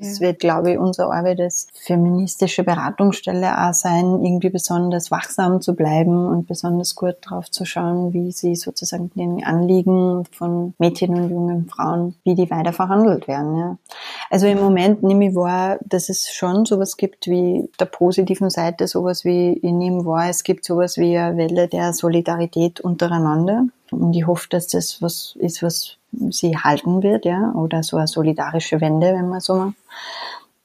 Es ja. wird, glaube ich, unsere Arbeit als feministische Beratungsstelle auch sein, irgendwie besonders wachsam zu bleiben und besonders gut drauf zu schauen, wie sie sozusagen den Anliegen von Mädchen und jungen Frauen, wie die weiter verhandelt werden. Ja. Also im Moment nehme ich wahr, dass es schon sowas gibt wie der positiven Seite, sowas wie, ich nehme wahr, es gibt sowas wie eine Welle der Solidarität untereinander. Und ich hoffe, dass das was ist, was sie halten wird, ja, oder so eine solidarische Wende, wenn man so mal.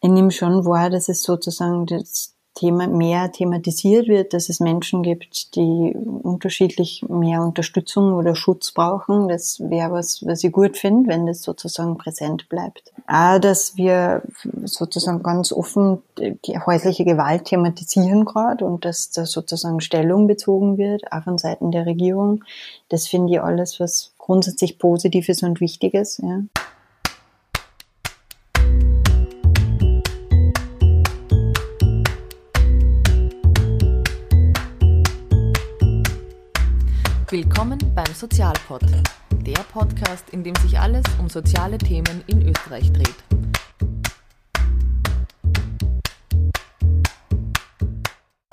Ich nehme schon wahr, dass es sozusagen das Thema mehr thematisiert wird, dass es Menschen gibt, die unterschiedlich mehr Unterstützung oder Schutz brauchen. Das wäre was, was ich gut finde, wenn das sozusagen präsent bleibt. Auch, dass wir sozusagen ganz offen die häusliche Gewalt thematisieren gerade und dass da sozusagen Stellung bezogen wird, auch von Seiten der Regierung. Das finde ich alles was grundsätzlich Positives und Wichtiges. Ja. Willkommen beim Sozialpod, der Podcast, in dem sich alles um soziale Themen in Österreich dreht.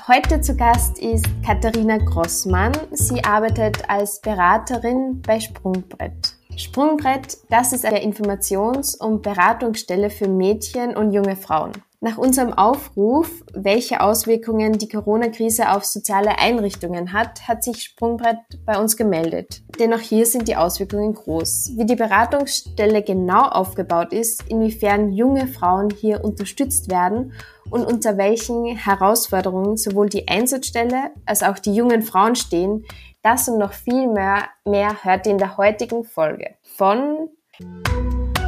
Heute zu Gast ist Katharina Grossmann. Sie arbeitet als Beraterin bei Sprungbrett. Sprungbrett, das ist eine Informations- und Beratungsstelle für Mädchen und junge Frauen. Nach unserem Aufruf, welche Auswirkungen die Corona-Krise auf soziale Einrichtungen hat, hat sich Sprungbrett bei uns gemeldet. Denn auch hier sind die Auswirkungen groß. Wie die Beratungsstelle genau aufgebaut ist, inwiefern junge Frauen hier unterstützt werden und unter welchen Herausforderungen sowohl die Einsatzstelle als auch die jungen Frauen stehen, das und noch viel mehr, mehr hört ihr in der heutigen Folge von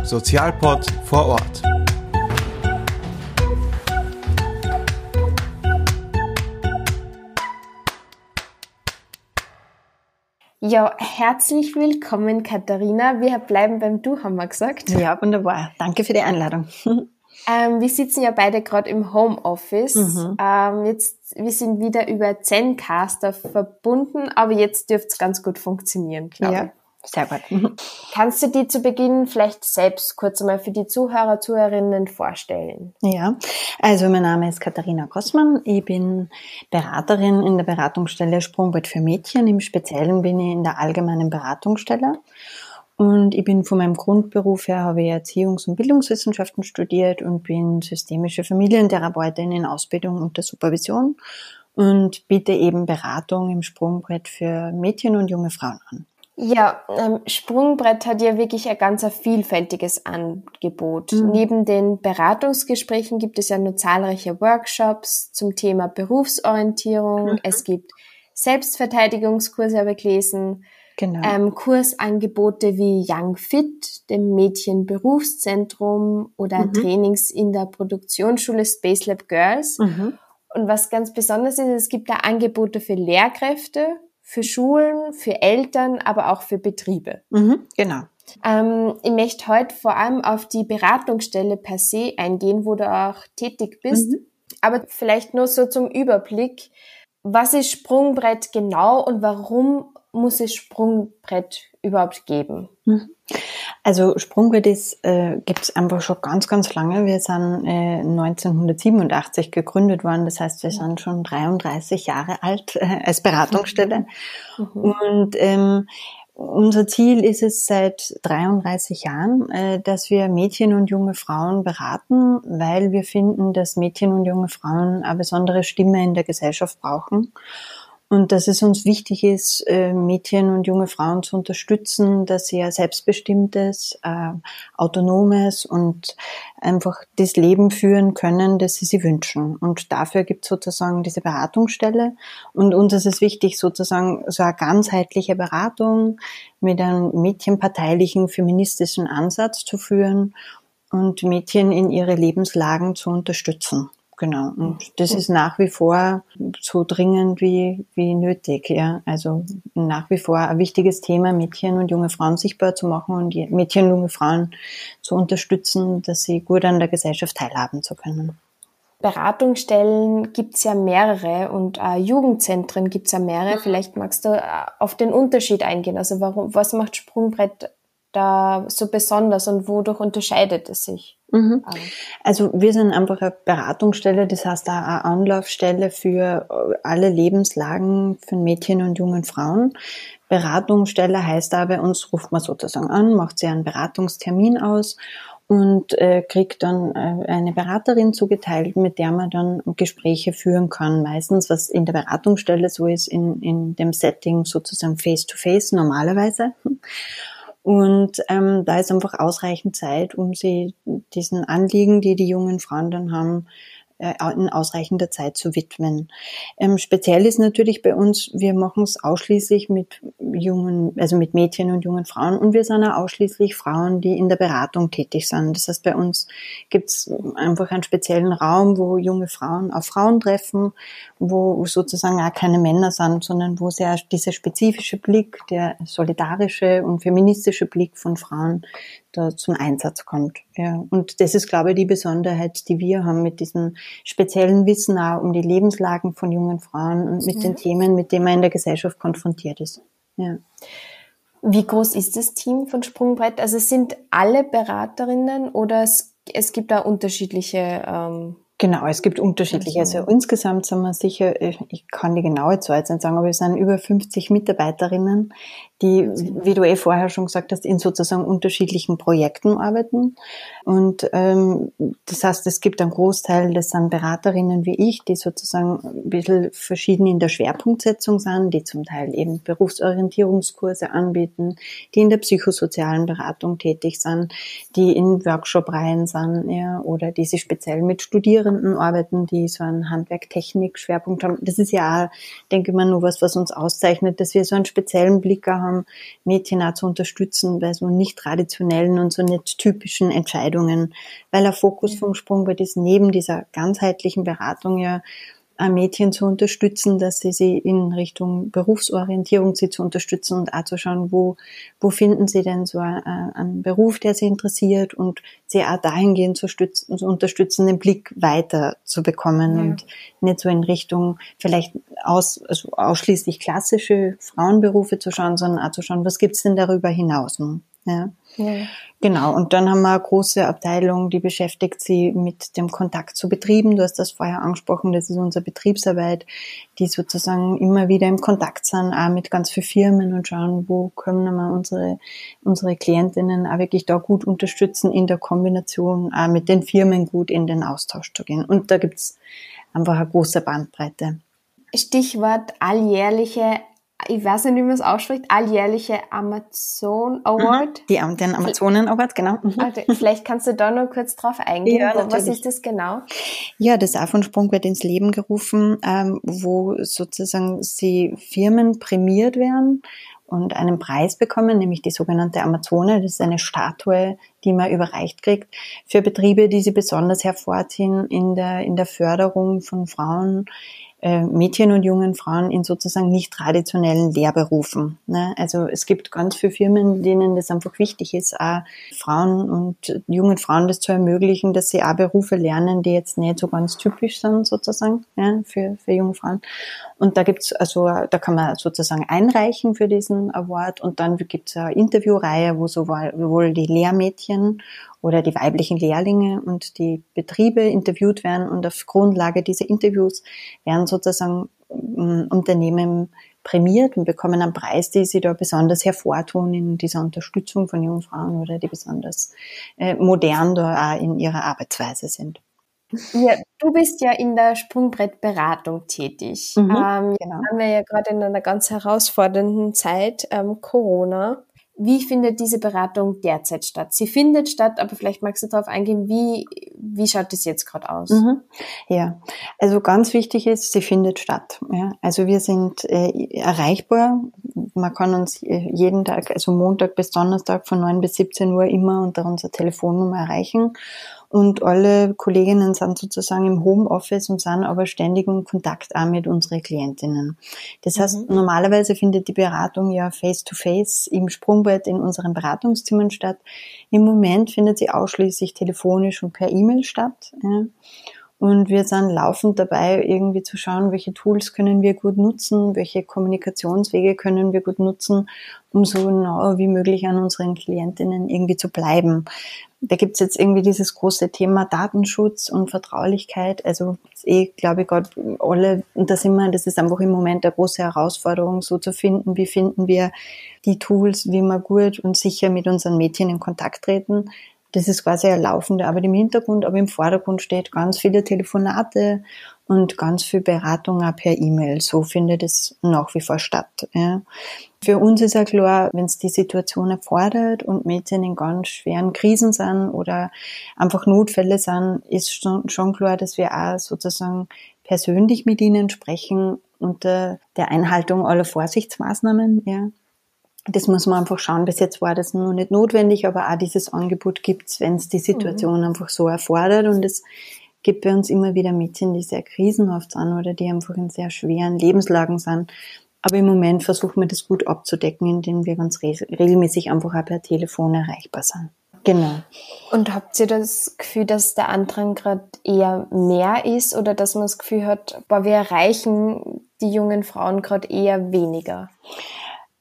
Sozialpod vor Ort. Ja, herzlich willkommen, Katharina. Wir bleiben beim Du, haben wir gesagt. Ja, wunderbar. Danke für die Einladung. Ähm, wir sitzen ja beide gerade im Homeoffice. Mhm. Ähm, jetzt, wir sind wieder über Zencaster verbunden, aber jetzt dürfte es ganz gut funktionieren, glaube ja. ich. Sehr gut. Kannst du die zu Beginn vielleicht selbst kurz einmal für die Zuhörer, Zuhörerinnen vorstellen? Ja, also mein Name ist Katharina Kossmann. Ich bin Beraterin in der Beratungsstelle Sprungbrett für Mädchen. Im Speziellen bin ich in der allgemeinen Beratungsstelle. Und ich bin von meinem Grundberuf her, habe ich Erziehungs- und Bildungswissenschaften studiert und bin systemische Familientherapeutin in Ausbildung und der Supervision und biete eben Beratung im Sprungbrett für Mädchen und junge Frauen an. Ja, ähm, Sprungbrett hat ja wirklich ein ganz vielfältiges Angebot. Mhm. Neben den Beratungsgesprächen gibt es ja nur zahlreiche Workshops zum Thema Berufsorientierung. Mhm. Es gibt Selbstverteidigungskurse, habe ich gelesen. Genau. Ähm, Kursangebote wie Young Fit, dem Mädchenberufszentrum oder mhm. Trainings in der Produktionsschule Space Lab Girls. Mhm. Und was ganz besonders ist, es gibt da Angebote für Lehrkräfte, für Schulen, für Eltern, aber auch für Betriebe. Mhm, genau. Ähm, ich möchte heute vor allem auf die Beratungsstelle per se eingehen, wo du auch tätig bist. Mhm. Aber vielleicht nur so zum Überblick. Was ist Sprungbrett genau und warum muss es Sprungbrett überhaupt geben? Mhm. Also Sprungbrett ist, äh, gibt es einfach schon ganz, ganz lange. Wir sind äh, 1987 gegründet worden. Das heißt, wir sind schon 33 Jahre alt äh, als Beratungsstelle. Mhm. Und ähm, unser Ziel ist es seit 33 Jahren, äh, dass wir Mädchen und junge Frauen beraten, weil wir finden, dass Mädchen und junge Frauen eine besondere Stimme in der Gesellschaft brauchen und dass es uns wichtig ist, äh, Mädchen und junge Frauen zu unterstützen, dass sie ein selbstbestimmtes, äh, autonomes und einfach das Leben führen können, das sie sich wünschen. Und dafür gibt es sozusagen diese Beratungsstelle. Und uns ist es wichtig, sozusagen so eine ganzheitliche Beratung mit einem mädchenparteilichen, feministischen Ansatz zu führen und Mädchen in ihre Lebenslagen zu unterstützen. Genau. Und das ist nach wie vor so dringend wie, wie nötig, ja. Also nach wie vor ein wichtiges Thema, Mädchen und junge Frauen sichtbar zu machen und Mädchen und junge Frauen zu unterstützen, dass sie gut an der Gesellschaft teilhaben zu können. Beratungsstellen gibt's ja mehrere und äh, Jugendzentren gibt's ja mehrere. Vielleicht magst du äh, auf den Unterschied eingehen. Also warum, was macht Sprungbrett da so besonders und wodurch unterscheidet es sich? Mhm. Also wir sind einfach eine Beratungsstelle, das heißt auch eine Anlaufstelle für alle Lebenslagen von Mädchen und jungen Frauen. Beratungsstelle heißt da bei uns, ruft man sozusagen an, macht sie einen Beratungstermin aus und äh, kriegt dann äh, eine Beraterin zugeteilt, mit der man dann Gespräche führen kann. Meistens, was in der Beratungsstelle so ist, in, in dem Setting sozusagen face-to-face -face normalerweise. Und ähm, da ist einfach ausreichend Zeit, um sie diesen Anliegen, die die jungen Frauen dann haben, in ausreichender Zeit zu widmen. Ähm, speziell ist natürlich bei uns, wir machen es ausschließlich mit jungen, also mit Mädchen und jungen Frauen und wir sind auch ausschließlich Frauen, die in der Beratung tätig sind. Das heißt, bei uns gibt es einfach einen speziellen Raum, wo junge Frauen auf Frauen treffen, wo sozusagen auch keine Männer sind, sondern wo sehr dieser spezifische Blick, der solidarische und feministische Blick von Frauen da zum Einsatz kommt. Ja. Und das ist, glaube ich, die Besonderheit, die wir haben mit diesem speziellen Wissen auch um die Lebenslagen von jungen Frauen und mit ja. den Themen, mit denen man in der Gesellschaft konfrontiert ist. Ja. Wie groß ist das Team von Sprungbrett? Also sind alle Beraterinnen oder es, es gibt da unterschiedliche ähm, Genau, es gibt unterschiedliche. Also, also insgesamt sind wir sicher, ich kann die genaue Zahl jetzt nicht sagen, aber es sind über 50 Mitarbeiterinnen, die, wie du eh vorher schon gesagt hast, in sozusagen unterschiedlichen Projekten arbeiten. Und ähm, das heißt, es gibt einen Großteil, das sind Beraterinnen wie ich, die sozusagen ein bisschen verschieden in der Schwerpunktsetzung sind, die zum Teil eben Berufsorientierungskurse anbieten, die in der psychosozialen Beratung tätig sind, die in Workshop-Reihen sind, ja, oder die sich speziell mit Studierenden arbeiten, die so einen Handwerk-Technik-Schwerpunkt haben. Das ist ja auch, denke ich mal, nur was, was uns auszeichnet, dass wir so einen speziellen Blick haben haben, Mädchen auch zu unterstützen bei so nicht traditionellen und so nicht typischen Entscheidungen, weil der Fokus vom Sprungbrett ist neben dieser ganzheitlichen Beratung ja Mädchen zu unterstützen, dass sie sie in Richtung Berufsorientierung sie zu unterstützen und auch zu schauen, wo, wo finden sie denn so einen Beruf, der sie interessiert und sie auch dahingehend zu, stützen, zu unterstützen, den Blick weiter zu bekommen ja. und nicht so in Richtung vielleicht aus, also ausschließlich klassische Frauenberufe zu schauen, sondern auch zu schauen, was gibt's denn darüber hinaus? Ne? Ja. ja. Genau. Und dann haben wir eine große Abteilung, die beschäftigt sie mit dem Kontakt zu Betrieben. Du hast das vorher angesprochen. Das ist unsere Betriebsarbeit, die sozusagen immer wieder im Kontakt sind, auch mit ganz vielen Firmen und schauen, wo können wir unsere, unsere Klientinnen auch wirklich da gut unterstützen in der Kombination, auch mit den Firmen gut in den Austausch zu gehen. Und da gibt's einfach eine große Bandbreite. Stichwort alljährliche ich weiß nicht, wie man es ausspricht, alljährliche Amazon Award. Die, den Amazonen Award, genau. Mhm. Also, vielleicht kannst du da noch kurz drauf eingehen. Ja, Was ist das genau? Ja, das auch von Sprungwert ins Leben gerufen, ähm, wo sozusagen sie Firmen prämiert werden und einen Preis bekommen, nämlich die sogenannte Amazone. Das ist eine Statue, die man überreicht kriegt für Betriebe, die sie besonders hervorziehen in der, in der Förderung von Frauen Mädchen und jungen Frauen in sozusagen nicht traditionellen Lehrberufen. Ne? Also es gibt ganz viele Firmen, denen das einfach wichtig ist, auch Frauen und jungen Frauen das zu ermöglichen, dass sie auch Berufe lernen, die jetzt nicht so ganz typisch sind sozusagen ja, für, für junge Frauen. Und da gibt's also, da kann man sozusagen einreichen für diesen Award und dann gibt's eine Interviewreihe, wo sowohl die Lehrmädchen oder die weiblichen Lehrlinge und die Betriebe interviewt werden und auf Grundlage dieser Interviews werden sozusagen ähm, Unternehmen prämiert und bekommen einen Preis, die sie da besonders hervortun in dieser Unterstützung von jungen Frauen oder die besonders äh, modern da auch in ihrer Arbeitsweise sind. Ja, du bist ja in der Sprungbrettberatung tätig. Mhm, ähm, genau. haben wir ja gerade in einer ganz herausfordernden Zeit, ähm, Corona. Wie findet diese Beratung derzeit statt? Sie findet statt, aber vielleicht magst du darauf eingehen, wie, wie schaut es jetzt gerade aus? Mhm. Ja, also ganz wichtig ist, sie findet statt. Ja, also wir sind äh, erreichbar. Man kann uns äh, jeden Tag, also Montag bis Donnerstag von 9 bis 17 Uhr immer unter unserer Telefonnummer erreichen und alle Kolleginnen sind sozusagen im Homeoffice und sind aber ständig in Kontakt auch mit unseren Klientinnen. Das heißt, mhm. normalerweise findet die Beratung ja face-to-face -face im Sprungbrett in unseren Beratungszimmern statt. Im Moment findet sie ausschließlich telefonisch und per E-Mail statt. Ja. Und wir sind laufend dabei, irgendwie zu schauen, welche Tools können wir gut nutzen, welche Kommunikationswege können wir gut nutzen, um so nah wie möglich an unseren Klientinnen irgendwie zu bleiben. Da gibt's jetzt irgendwie dieses große Thema Datenschutz und Vertraulichkeit. Also eh, glaube ich, Gott, alle, und da sind das ist einfach im Moment eine große Herausforderung, so zu finden, wie finden wir die Tools, wie wir gut und sicher mit unseren Mädchen in Kontakt treten. Das ist quasi eine laufende Arbeit im Hintergrund, aber im Vordergrund steht ganz viele Telefonate und ganz viel Beratung auch per E-Mail. So findet es nach wie vor statt. Ja. Für uns ist ja klar, wenn es die Situation erfordert und Mädchen in ganz schweren Krisen sind oder einfach Notfälle sind, ist schon, klar, dass wir auch sozusagen persönlich mit ihnen sprechen unter der Einhaltung aller Vorsichtsmaßnahmen. Ja. Das muss man einfach schauen. Bis jetzt war das noch nicht notwendig, aber auch dieses Angebot gibt's, wenn es die Situation mhm. einfach so erfordert. Und es gibt bei uns immer wieder Mädchen, die sehr krisenhaft sind oder die einfach in sehr schweren Lebenslagen sind. Aber im Moment versuchen wir das gut abzudecken, indem wir ganz regelmäßig einfach auch per Telefon erreichbar sind. Genau. Und habt ihr das Gefühl, dass der Andrang gerade eher mehr ist oder dass man das Gefühl hat, boah, wir erreichen die jungen Frauen gerade eher weniger?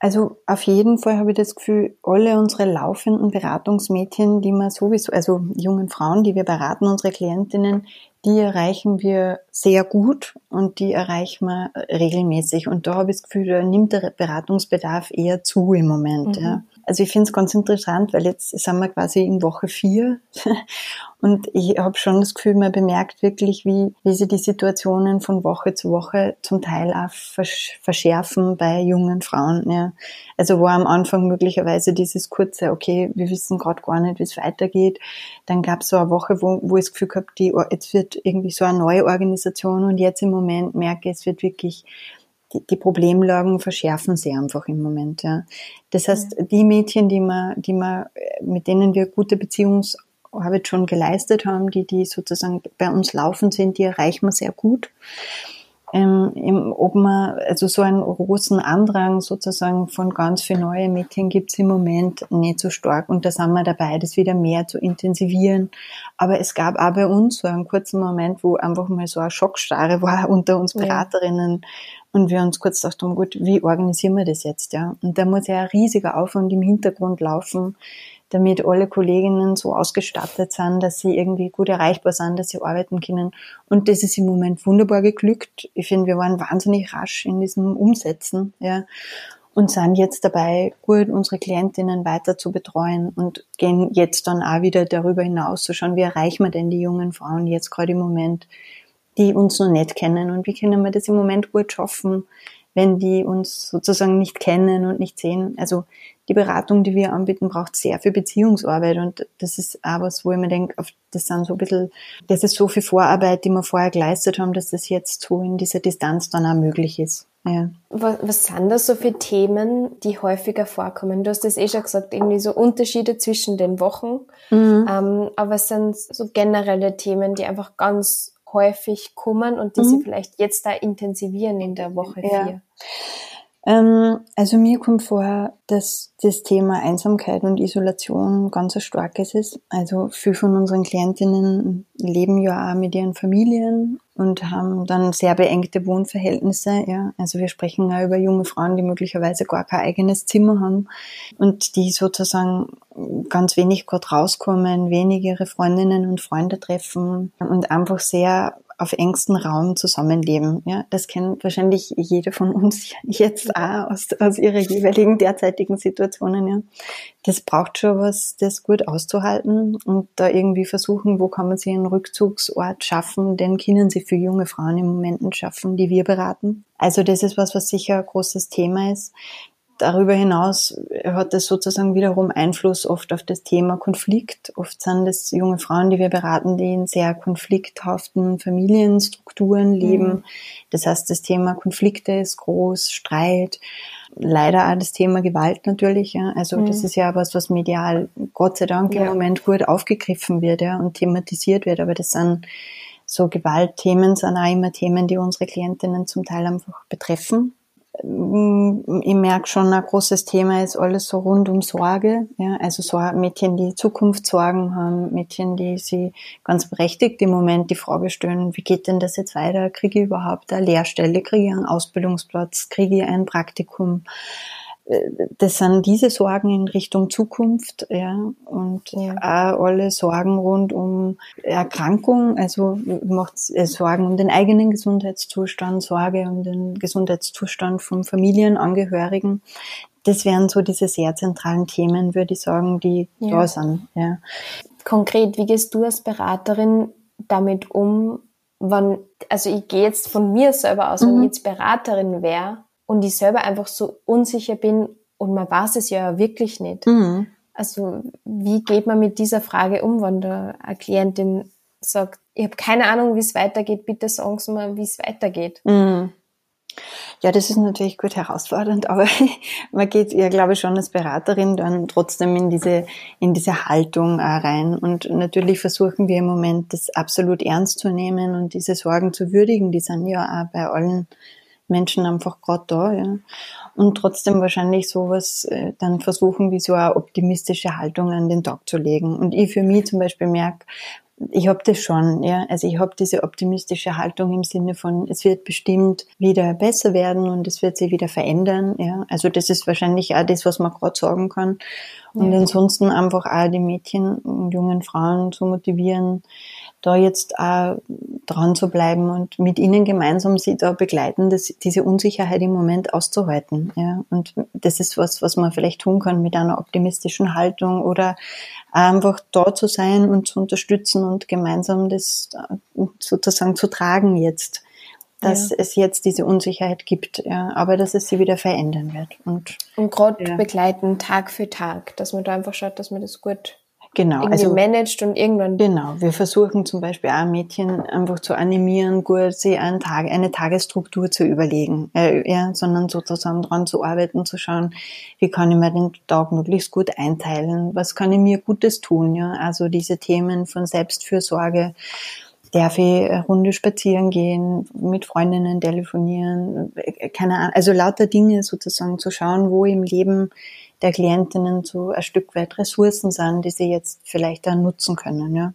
Also auf jeden Fall habe ich das Gefühl, alle unsere laufenden Beratungsmädchen, die wir sowieso, also jungen Frauen, die wir beraten, unsere Klientinnen, die erreichen wir sehr gut und die erreichen wir regelmäßig. Und da habe ich das Gefühl, da nimmt der Beratungsbedarf eher zu im Moment. Mhm. Ja. Also ich finde es ganz interessant, weil jetzt sind wir quasi in Woche vier und ich habe schon das Gefühl, man bemerkt wirklich, wie, wie sich die Situationen von Woche zu Woche zum Teil auch verschärfen bei jungen Frauen. Ja. Also wo am Anfang möglicherweise dieses kurze, okay, wir wissen gerade gar nicht, wie es weitergeht. Dann gab es so eine Woche, wo, wo ich das Gefühl habe, die, jetzt wird irgendwie so eine neue Organisation und jetzt im Moment merke ich, es wird wirklich die, die Problemlagen verschärfen sich einfach im Moment. Ja. Das heißt, die Mädchen, die man, die man, mit denen wir gute Beziehungsarbeit schon geleistet haben, die, die sozusagen bei uns laufen sind, die erreichen wir sehr gut. Ähm, ob man, also so einen großen Andrang sozusagen von ganz viel neue Mädchen gibt's im Moment nicht so stark und da sind wir dabei, das wieder mehr zu intensivieren. Aber es gab auch bei uns so einen kurzen Moment, wo einfach mal so eine Schockstarre war unter uns Beraterinnen, ja. Und wir uns kurz gedacht haben, gut, wie organisieren wir das jetzt, ja? Und da muss ja ein riesiger Aufwand im Hintergrund laufen, damit alle Kolleginnen so ausgestattet sind, dass sie irgendwie gut erreichbar sind, dass sie arbeiten können. Und das ist im Moment wunderbar geglückt. Ich finde, wir waren wahnsinnig rasch in diesem Umsetzen, ja. Und sind jetzt dabei, gut unsere Klientinnen weiter zu betreuen und gehen jetzt dann auch wieder darüber hinaus zu schauen, wie erreichen wir denn die jungen Frauen jetzt gerade im Moment die uns noch nicht kennen und wie können wir das im Moment gut schaffen, wenn die uns sozusagen nicht kennen und nicht sehen. Also die Beratung, die wir anbieten, braucht sehr viel Beziehungsarbeit und das ist auch was, wo ich mir denke, das sind so ein bisschen, das ist so viel Vorarbeit, die wir vorher geleistet haben, dass das jetzt so in dieser Distanz dann auch möglich ist. Ja. Was, was sind das so für Themen, die häufiger vorkommen? Du hast das eh schon gesagt, irgendwie so Unterschiede zwischen den Wochen. Mhm. Ähm, aber es sind so generelle Themen, die einfach ganz häufig kommen und die mhm. sie vielleicht jetzt da intensivieren in der Woche ja. Ähm, also mir kommt vor, dass das Thema Einsamkeit und Isolation ganz ein starkes ist. Also viele von unseren Klientinnen leben ja auch mit ihren Familien und haben dann sehr beengte Wohnverhältnisse. Ja. Also wir sprechen ja über junge Frauen, die möglicherweise gar kein eigenes Zimmer haben und die sozusagen ganz wenig gerade rauskommen, wenig ihre Freundinnen und Freunde treffen und einfach sehr auf engstem Raum zusammenleben. Ja, das kennt wahrscheinlich jeder von uns jetzt auch aus, aus ihrer jeweiligen derzeitigen Situationen. Ja, das braucht schon was, das gut auszuhalten und da irgendwie versuchen, wo kann man sich einen Rückzugsort schaffen, den können sie für junge Frauen im Moment schaffen, die wir beraten. Also das ist was, was sicher ein großes Thema ist. Darüber hinaus hat es sozusagen wiederum Einfluss oft auf das Thema Konflikt. Oft sind es junge Frauen, die wir beraten, die in sehr konflikthaften Familienstrukturen leben. Mhm. Das heißt, das Thema Konflikte ist groß, Streit, leider auch das Thema Gewalt natürlich. Ja. Also mhm. das ist ja was, was medial Gott sei Dank ja. im Moment gut aufgegriffen wird ja, und thematisiert wird. Aber das sind so Gewaltthemen, sind auch immer Themen, die unsere Klientinnen zum Teil einfach betreffen ich merke schon, ein großes Thema ist alles so rund um Sorge. Ja, also so Mädchen, die Zukunftssorgen haben, Mädchen, die sie ganz berechtigt im Moment die Frage stellen, wie geht denn das jetzt weiter? Kriege ich überhaupt eine Lehrstelle? Kriege ich einen Ausbildungsplatz? Kriege ich ein Praktikum? Das sind diese Sorgen in Richtung Zukunft, ja, und ja. auch alle Sorgen rund um Erkrankung, also macht äh, Sorgen um den eigenen Gesundheitszustand, Sorge um den Gesundheitszustand von Familienangehörigen. Das wären so diese sehr zentralen Themen, würde ich sagen, die ja. da sind, ja. Konkret, wie gehst du als Beraterin damit um, wann, also ich gehe jetzt von mir selber aus, wenn mhm. ich jetzt Beraterin wäre, und ich selber einfach so unsicher bin und man weiß es ja wirklich nicht. Mhm. Also wie geht man mit dieser Frage um, wenn da eine Klientin sagt, ich habe keine Ahnung, wie es weitergeht, bitte sagen Sie mir, wie es weitergeht. Mhm. Ja, das ist natürlich gut herausfordernd, aber man geht ja, glaube ich, schon als Beraterin dann trotzdem in diese, in diese Haltung rein. Und natürlich versuchen wir im Moment, das absolut ernst zu nehmen und diese Sorgen zu würdigen. Die sind ja auch bei allen Menschen einfach gerade da, ja. Und trotzdem wahrscheinlich sowas äh, dann versuchen, wie so eine optimistische Haltung an den Tag zu legen. Und ich für mich zum Beispiel merke, ich habe das schon, ja. Also ich habe diese optimistische Haltung im Sinne von, es wird bestimmt wieder besser werden und es wird sich wieder verändern, ja. Also das ist wahrscheinlich auch das, was man gerade sagen kann. Und ja. ansonsten einfach auch die Mädchen und jungen Frauen zu motivieren, da jetzt auch dran zu bleiben und mit ihnen gemeinsam sie da begleiten, das, diese Unsicherheit im Moment auszuhalten. Ja. Und das ist was, was man vielleicht tun kann mit einer optimistischen Haltung oder einfach da zu sein und zu unterstützen und gemeinsam das sozusagen zu tragen jetzt dass ja. es jetzt diese Unsicherheit gibt, ja, aber dass es sie wieder verändern wird. Und, und gerade ja. begleiten Tag für Tag, dass man da einfach schaut, dass man das gut Genau. Also, managt und irgendwann. Genau. Wir versuchen zum Beispiel auch Mädchen einfach zu animieren, gut, sie einen Tag, eine Tagesstruktur zu überlegen, äh, ja, sondern sozusagen dran zu arbeiten, zu schauen, wie kann ich mir den Tag möglichst gut einteilen, was kann ich mir Gutes tun, ja. Also diese Themen von Selbstfürsorge, darf ich eine Runde spazieren gehen, mit Freundinnen telefonieren, äh, keine Ahnung, also lauter Dinge sozusagen zu schauen, wo im Leben der Klientinnen so ein Stück weit Ressourcen sind, die sie jetzt vielleicht dann nutzen können. Ja.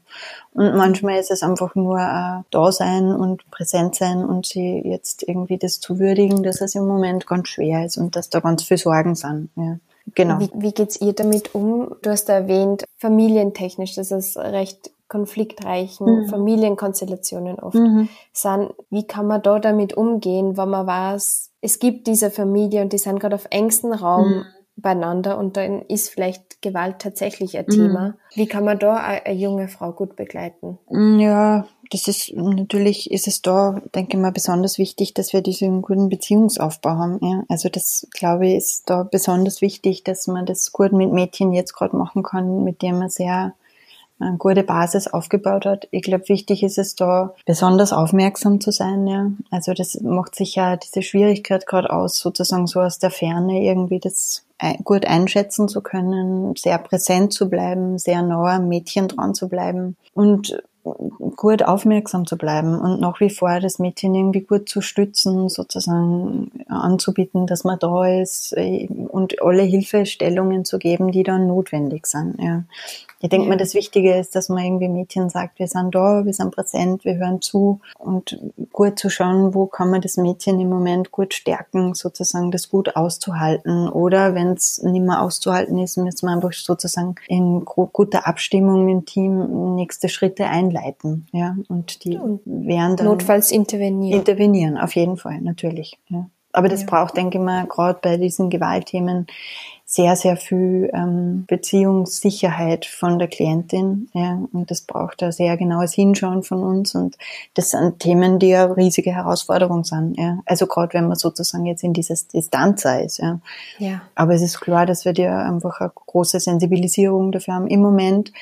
Und manchmal ist es einfach nur äh, da sein und präsent sein und sie jetzt irgendwie das zu würdigen, dass es im Moment ganz schwer ist und dass da ganz viel Sorgen sind. Ja. Genau. Wie, wie geht's ihr damit um? Du hast erwähnt, familientechnisch, dass es recht konfliktreichen mhm. Familienkonstellationen oft mhm. sind. Wie kann man da damit umgehen, wenn man weiß, es gibt diese Familie und die sind gerade auf engstem Raum mhm beieinander und dann ist vielleicht Gewalt tatsächlich ein Thema. Mhm. Wie kann man da eine junge Frau gut begleiten? Mm, ja, das ist natürlich ist es da, denke ich mal, besonders wichtig, dass wir diesen guten Beziehungsaufbau haben. Ja. Also das glaube ich ist da besonders wichtig, dass man das gut mit Mädchen jetzt gerade machen kann, mit dem man sehr eine gute Basis aufgebaut hat. Ich glaube, wichtig ist es da, besonders aufmerksam zu sein. Ja. Also das macht sich ja diese Schwierigkeit gerade aus, sozusagen so aus der Ferne irgendwie das gut einschätzen zu können, sehr präsent zu bleiben, sehr nah am Mädchen dran zu bleiben und gut aufmerksam zu bleiben und nach wie vor das Mädchen irgendwie gut zu stützen, sozusagen anzubieten, dass man da ist äh, und alle Hilfestellungen zu geben, die dann notwendig sind. Ja. Ich denke ja. mal, das Wichtige ist, dass man irgendwie Mädchen sagt, wir sind da, wir sind präsent, wir hören zu und gut zu schauen, wo kann man das Mädchen im Moment gut stärken, sozusagen das gut auszuhalten. Oder wenn es nicht mehr auszuhalten ist, müssen wir einfach sozusagen in guter Abstimmung im Team nächste Schritte einleiten. Ja, und die und werden dann notfalls intervenieren. Intervenieren, auf jeden Fall, natürlich. Ja. Aber das ja. braucht, denke ich mal, gerade bei diesen Gewaltthemen sehr, sehr viel ähm, Beziehungssicherheit von der Klientin. Ja, und das braucht ein sehr genaues Hinschauen von uns. Und das sind Themen, die ja riesige Herausforderungen sind. Ja. Also gerade wenn man sozusagen jetzt in dieses Distanz ist. Ja. ja. Aber es ist klar, dass wir da einfach eine große Sensibilisierung dafür haben im Moment.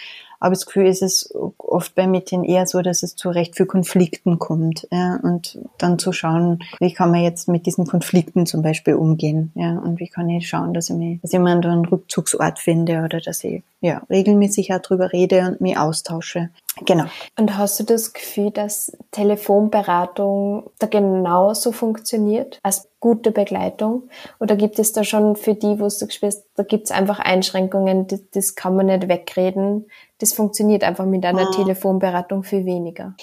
Aber das Gefühl ist es oft bei Mädchen eher so, dass es zu recht viel Konflikten kommt. Ja, und dann zu schauen, wie kann man jetzt mit diesen Konflikten zum Beispiel umgehen. Ja, und wie kann ich schauen, dass ich, mich, dass ich mir einen Rückzugsort finde oder dass ich ja, regelmäßig auch drüber rede und mich austausche. Genau. Und hast du das Gefühl, dass Telefonberatung da genauso funktioniert als gute Begleitung? Oder gibt es da schon für die, wo du spürst, da gibt es einfach Einschränkungen, das, das, kann man nicht wegreden. Das funktioniert einfach mit einer ah. Telefonberatung viel weniger.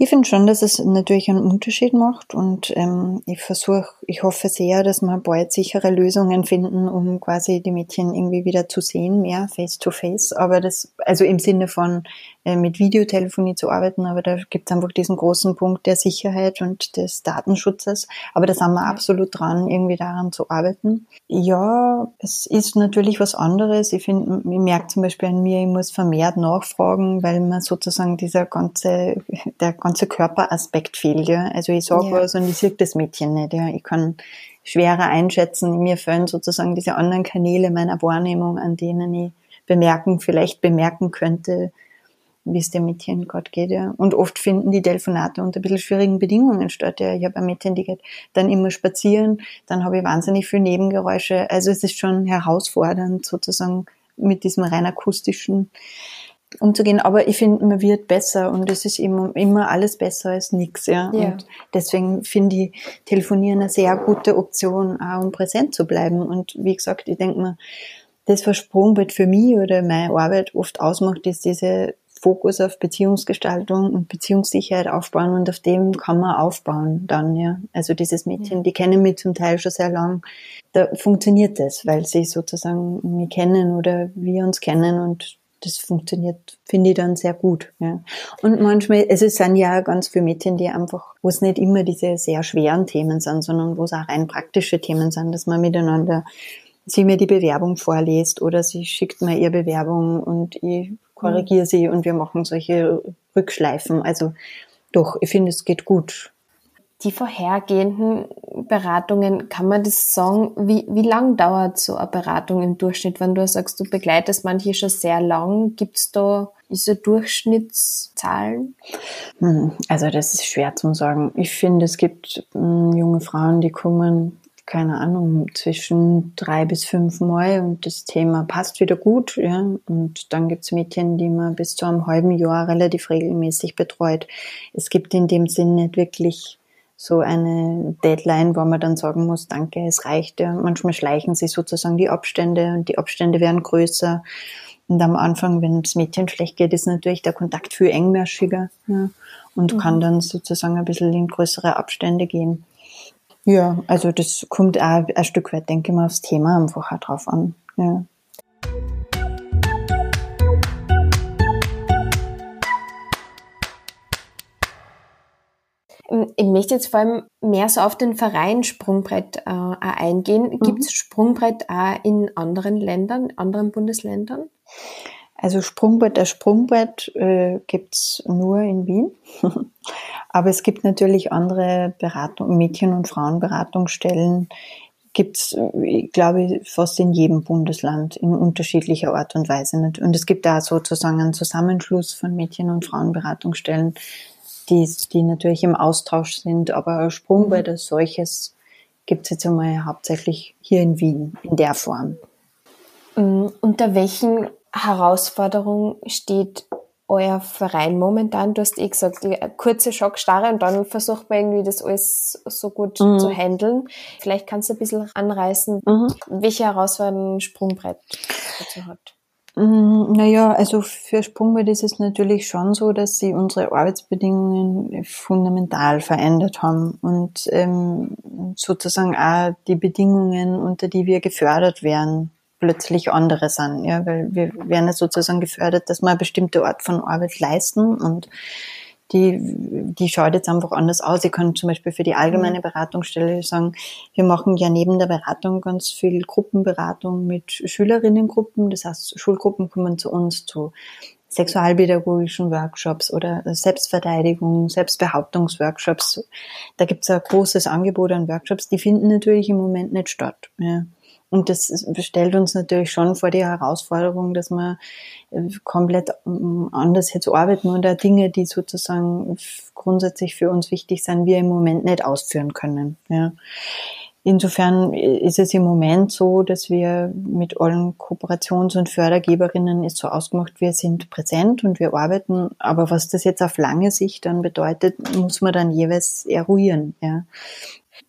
Ich finde schon, dass es natürlich einen Unterschied macht und ähm, ich versuche, ich hoffe sehr, dass wir bald sichere Lösungen finden, um quasi die Mädchen irgendwie wieder zu sehen, mehr face to face. Aber das, also im Sinne von mit Videotelefonie zu arbeiten, aber da gibt es einfach diesen großen Punkt der Sicherheit und des Datenschutzes. Aber da sind wir absolut dran, irgendwie daran zu arbeiten. Ja, es ist natürlich was anderes. Ich finde, ich merke zum Beispiel an mir, ich muss vermehrt nachfragen, weil man sozusagen dieser ganze, der ganze Körperaspekt fehlt. Ja. Also ich sage ja. was und ich sehe das Mädchen nicht. Ja. Ich kann schwerer einschätzen. Mir fehlen sozusagen diese anderen Kanäle meiner Wahrnehmung, an denen ich bemerken, vielleicht bemerken könnte, wie es dem Mädchen gerade geht. Ja. Und oft finden die Telefonate unter ein bisschen schwierigen Bedingungen statt. Ja. Ich habe ein Mädchen, die geht dann immer spazieren, dann habe ich wahnsinnig viele Nebengeräusche. Also es ist schon herausfordernd, sozusagen mit diesem rein akustischen umzugehen. Aber ich finde, man wird besser und es ist immer, immer alles besser als nichts. Ja. ja. Und deswegen finde ich Telefonieren eine sehr gute Option, auch um präsent zu bleiben. Und wie gesagt, ich denke mir, das Versprungbild für mich oder meine Arbeit oft ausmacht, ist diese Fokus auf Beziehungsgestaltung und Beziehungssicherheit aufbauen und auf dem kann man aufbauen dann, ja. Also dieses Mädchen, die kennen mich zum Teil schon sehr lang. Da funktioniert das, weil sie sozusagen mich kennen oder wir uns kennen und das funktioniert, finde ich dann sehr gut. Ja. Und manchmal, also es sind ja ganz viele Mädchen, die einfach, wo es nicht immer diese sehr schweren Themen sind, sondern wo es auch rein praktische Themen sind, dass man miteinander sie mir die Bewerbung vorliest oder sie schickt mir ihre Bewerbung und ich korrigiere sie und wir machen solche Rückschleifen. Also doch, ich finde, es geht gut. Die vorhergehenden Beratungen, kann man das sagen, wie, wie lang dauert so eine Beratung im Durchschnitt? Wenn du sagst, du begleitest manche schon sehr lang, gibt es da diese Durchschnittszahlen? Hm, also das ist schwer zu sagen. Ich finde, es gibt hm, junge Frauen, die kommen keine Ahnung, zwischen drei bis fünf Mal und das Thema passt wieder gut. Ja. Und dann gibt's Mädchen, die man bis zu einem halben Jahr relativ regelmäßig betreut. Es gibt in dem Sinn nicht wirklich so eine Deadline, wo man dann sagen muss, danke, es reicht ja. Manchmal schleichen sich sozusagen die Abstände und die Abstände werden größer. Und am Anfang, wenn das Mädchen schlecht geht, ist natürlich der Kontakt viel engmaschiger ja, und mhm. kann dann sozusagen ein bisschen in größere Abstände gehen. Ja, also das kommt auch ein Stück weit, denke ich mal, aufs Thema einfach auch drauf an. Ja. Ich möchte jetzt vor allem mehr so auf den Verein Sprungbrett äh, eingehen. Mhm. Gibt es Sprungbrett auch in anderen Ländern, anderen Bundesländern? Also Sprungbrett, das Sprungbrett äh, gibt's nur in Wien. Aber es gibt natürlich andere Beratung, Mädchen- und Frauenberatungsstellen, gibt's, ich glaube, fast in jedem Bundesland in unterschiedlicher Art und Weise. Und es gibt da sozusagen einen Zusammenschluss von Mädchen- und Frauenberatungsstellen, die, die natürlich im Austausch sind. Aber Sprungbrett als solches gibt's jetzt einmal hauptsächlich hier in Wien in der Form. Mm, unter welchen Herausforderungen steht euer Verein momentan? Du hast eh gesagt, kurze Schockstarre und dann versucht man irgendwie das alles so gut mhm. zu handeln. Vielleicht kannst du ein bisschen anreißen, mhm. welche Herausforderungen Sprungbrett dazu hat. Mm, naja, also für Sprungbrett ist es natürlich schon so, dass sie unsere Arbeitsbedingungen fundamental verändert haben und ähm, sozusagen auch die Bedingungen, unter die wir gefördert werden, plötzlich andere sind, ja, weil wir werden ja sozusagen gefördert, dass wir eine bestimmte Art von Arbeit leisten und die, die schaut jetzt einfach anders aus. Ich kann zum Beispiel für die allgemeine mhm. Beratungsstelle sagen, wir machen ja neben der Beratung ganz viel Gruppenberatung mit Schülerinnengruppen. Das heißt, Schulgruppen kommen zu uns zu sexualpädagogischen Workshops oder Selbstverteidigung, Selbstbehauptungsworkshops. Da gibt's ein großes Angebot an Workshops, die finden natürlich im Moment nicht statt. Ja. Und das stellt uns natürlich schon vor die Herausforderung, dass wir äh, komplett ähm, anders jetzt arbeiten oder Dinge, die sozusagen grundsätzlich für uns wichtig sind, wir im Moment nicht ausführen können. Ja. insofern ist es im Moment so, dass wir mit allen Kooperations- und Fördergeberinnen ist so ausgemacht, wir sind präsent und wir arbeiten. Aber was das jetzt auf lange Sicht dann bedeutet, muss man dann jeweils eruieren. Ja.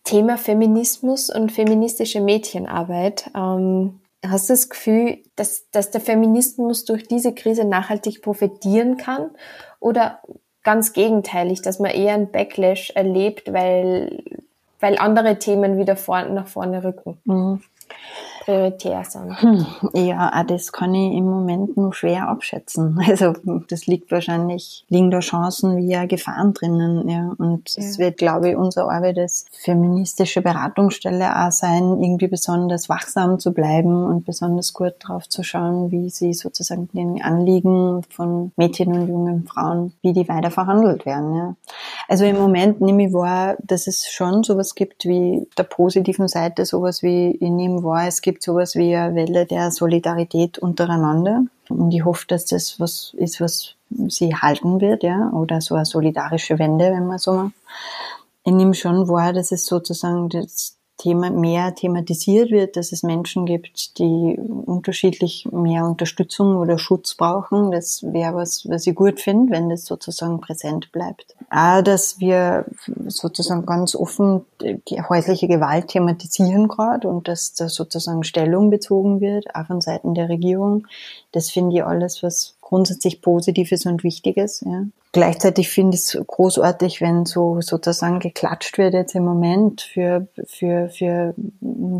Thema Feminismus und feministische Mädchenarbeit. Ähm, hast du das Gefühl, dass, dass der Feminismus durch diese Krise nachhaltig profitieren kann? Oder ganz gegenteilig, dass man eher einen Backlash erlebt, weil, weil andere Themen wieder vor, nach vorne rücken? Mhm prioritär sind? Hm, ja, das kann ich im Moment nur schwer abschätzen. Also das liegt wahrscheinlich, liegen da Chancen wie ja Gefahren drinnen. Ja. Und es ja. wird, glaube ich, unsere Arbeit als feministische Beratungsstelle auch sein, irgendwie besonders wachsam zu bleiben und besonders gut drauf zu schauen, wie sie sozusagen den Anliegen von Mädchen und jungen Frauen, wie die weiter verhandelt werden. Ja. Also im Moment nehme ich wahr, dass es schon sowas gibt wie der positiven Seite, sowas wie ich nehme wahr, es gibt sowas wie eine Welle der Solidarität untereinander. Und ich hoffe, dass das was ist, was sie halten wird, ja, oder so eine solidarische Wende, wenn man so. Ich nehme schon wahr, dass es sozusagen das Thema mehr thematisiert wird, dass es Menschen gibt, die unterschiedlich mehr Unterstützung oder Schutz brauchen. Das wäre was, was ich gut finde, wenn das sozusagen präsent bleibt. Auch, dass wir sozusagen ganz offen die häusliche Gewalt thematisieren gerade und dass da sozusagen Stellung bezogen wird, auch von Seiten der Regierung. Das finde ich alles, was grundsätzlich Positives und Wichtiges. Ja. Gleichzeitig finde ich es großartig, wenn so sozusagen geklatscht wird jetzt im Moment für, für, für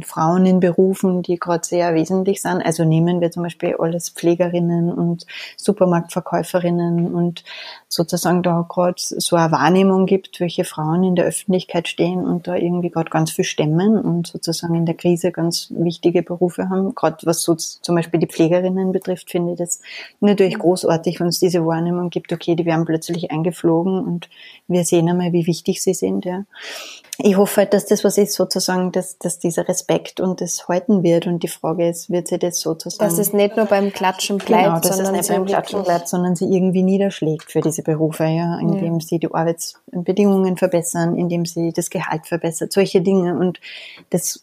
Frauen in Berufen, die gerade sehr wesentlich sind. Also nehmen wir zum Beispiel alles Pflegerinnen und Supermarktverkäuferinnen und sozusagen da gerade so eine Wahrnehmung gibt, welche Frauen in der Öffentlichkeit stehen und da irgendwie gerade ganz viel stemmen und sozusagen in der Krise ganz wichtige Berufe haben. Gerade was so zum Beispiel die Pflegerinnen betrifft, finde ich das natürlich großartig, wenn es diese Wahrnehmung gibt, okay, die werden plötzlich eingeflogen und wir sehen einmal, wie wichtig sie sind. Ja. Ich hoffe halt, dass das was ist, sozusagen, dass, dass dieser Respekt und das halten wird. Und die Frage ist, wird sie das sozusagen... Dass es nicht nur beim Klatschen bleibt, genau, dass sondern es nicht beim Klatschen bleibt, sondern sie irgendwie niederschlägt für diese Berufe, ja, indem ja. sie die Arbeitsbedingungen verbessern, indem sie das Gehalt verbessert, solche Dinge. Und das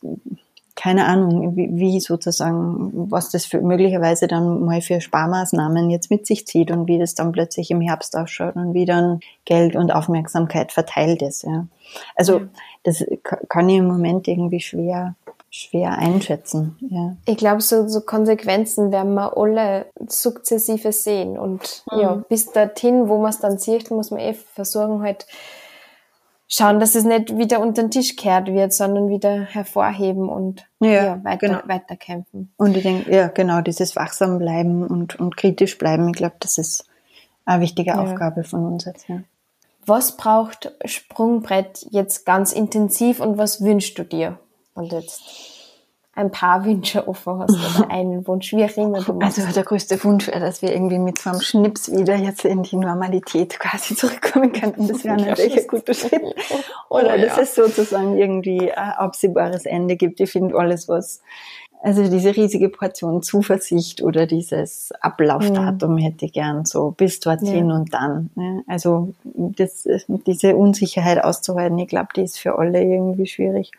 keine Ahnung, wie, wie sozusagen, was das für möglicherweise dann mal für Sparmaßnahmen jetzt mit sich zieht und wie das dann plötzlich im Herbst ausschaut und wie dann Geld und Aufmerksamkeit verteilt ist. Ja. Also das kann ich im Moment irgendwie schwer schwer einschätzen. Ja. Ich glaube, so, so Konsequenzen werden wir alle sukzessive sehen. Und mhm. ja, bis dorthin, wo man es dann sieht, muss man eh versuchen, halt schauen, dass es nicht wieder unter den Tisch kehrt wird, sondern wieder hervorheben und ja, ja weiter, genau. weiterkämpfen. Und ich denke, ja, genau, dieses wachsam bleiben und, und kritisch bleiben, ich glaube, das ist eine wichtige ja. Aufgabe von uns jetzt. Ja. Was braucht Sprungbrett jetzt ganz intensiv und was wünschst du dir? Und jetzt ein paar Wünsche offen hast oder einen Wunsch, wie auch immer du machst. Also der größte Wunsch wäre, dass wir irgendwie mit so einem Schnips wieder jetzt in die Normalität quasi zurückkommen könnten. Das wäre natürlich ein guter Schritt. Oder oh, dass ja. es sozusagen irgendwie ein absehbares Ende gibt. Ich finde alles, was also diese riesige Portion Zuversicht oder dieses Ablaufdatum mhm. hätte ich gern so bis dorthin ja. und dann. Ne? Also das, diese Unsicherheit auszuhalten, ich glaube, die ist für alle irgendwie schwierig.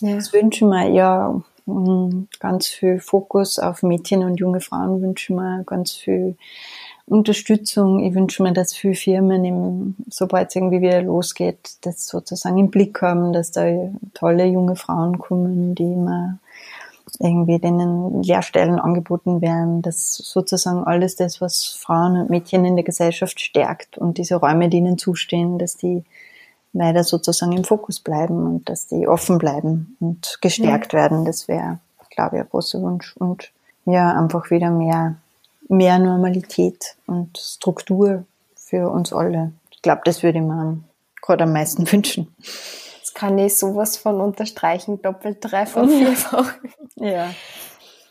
Ja. Das wünschen wir ja ganz viel Fokus auf Mädchen und junge Frauen wünschen wir ganz viel Unterstützung. Ich wünsche mir, dass viele Firmen, im, sobald es irgendwie wieder losgeht, das sozusagen im Blick haben, dass da tolle junge Frauen kommen, die immer irgendwie denen Lehrstellen angeboten werden, dass sozusagen alles das, was Frauen und Mädchen in der Gesellschaft stärkt und diese Räume, die ihnen zustehen, dass die leider sozusagen im Fokus bleiben und dass die offen bleiben und gestärkt ja. werden. Das wäre, glaube ich, ein großer Wunsch. Und ja, einfach wieder mehr, mehr Normalität und Struktur für uns alle. Ich glaube, das würde ich mir gerade am meisten wünschen. Das kann ich sowas von unterstreichen, doppelt, dreifach, vierfach. ja.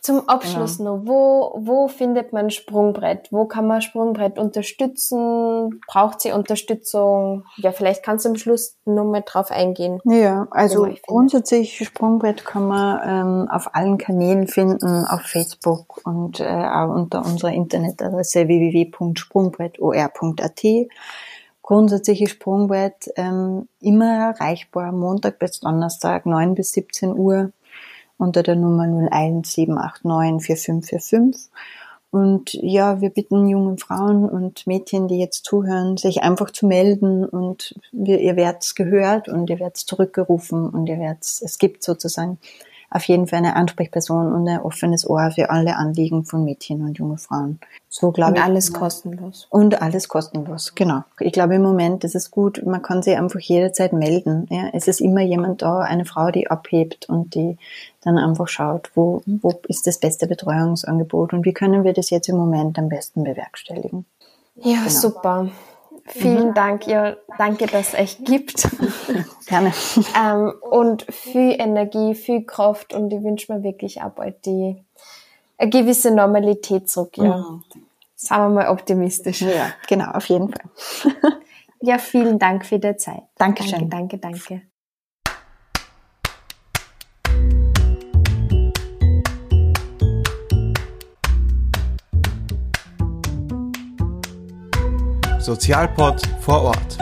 Zum Abschluss genau. noch, wo, wo findet man Sprungbrett? Wo kann man Sprungbrett unterstützen? Braucht sie Unterstützung? Ja, vielleicht kannst du am Schluss nur mal drauf eingehen. Ja, also grundsätzlich Sprungbrett kann man ähm, auf allen Kanälen finden, auf Facebook und äh, auch unter unserer Internetadresse www.sprungbrettor.at. Grundsätzlich ist Sprungbrett ähm, immer erreichbar, Montag bis Donnerstag, 9 bis 17 Uhr unter der Nummer 01789 4545. Und ja, wir bitten jungen Frauen und Mädchen, die jetzt zuhören, sich einfach zu melden und wir, ihr werdet gehört und ihr werdet zurückgerufen und ihr werdet, es gibt sozusagen auf jeden Fall eine Ansprechperson und ein offenes Ohr für alle Anliegen von Mädchen und jungen Frauen. So glaube und ich. Und alles kostenlos. Und alles kostenlos, genau. Ich glaube im Moment ist es gut, man kann sich einfach jederzeit melden. Ja. Es ist immer jemand da, eine Frau, die abhebt und die dann einfach schaut, wo, wo ist das beste Betreuungsangebot und wie können wir das jetzt im Moment am besten bewerkstelligen. Ja, genau. super. Vielen mhm. Dank, ja, danke, dass es euch gibt. Gerne. ähm, und viel Energie, viel Kraft und ich wünsche mir wirklich auch bald die eine gewisse Normalität zurück. Ja. Mhm. Sagen wir mal optimistisch. Ja, genau, auf jeden Fall. ja, vielen Dank für die Zeit. Dankeschön. Danke, danke, danke. Sozialpod vor Ort.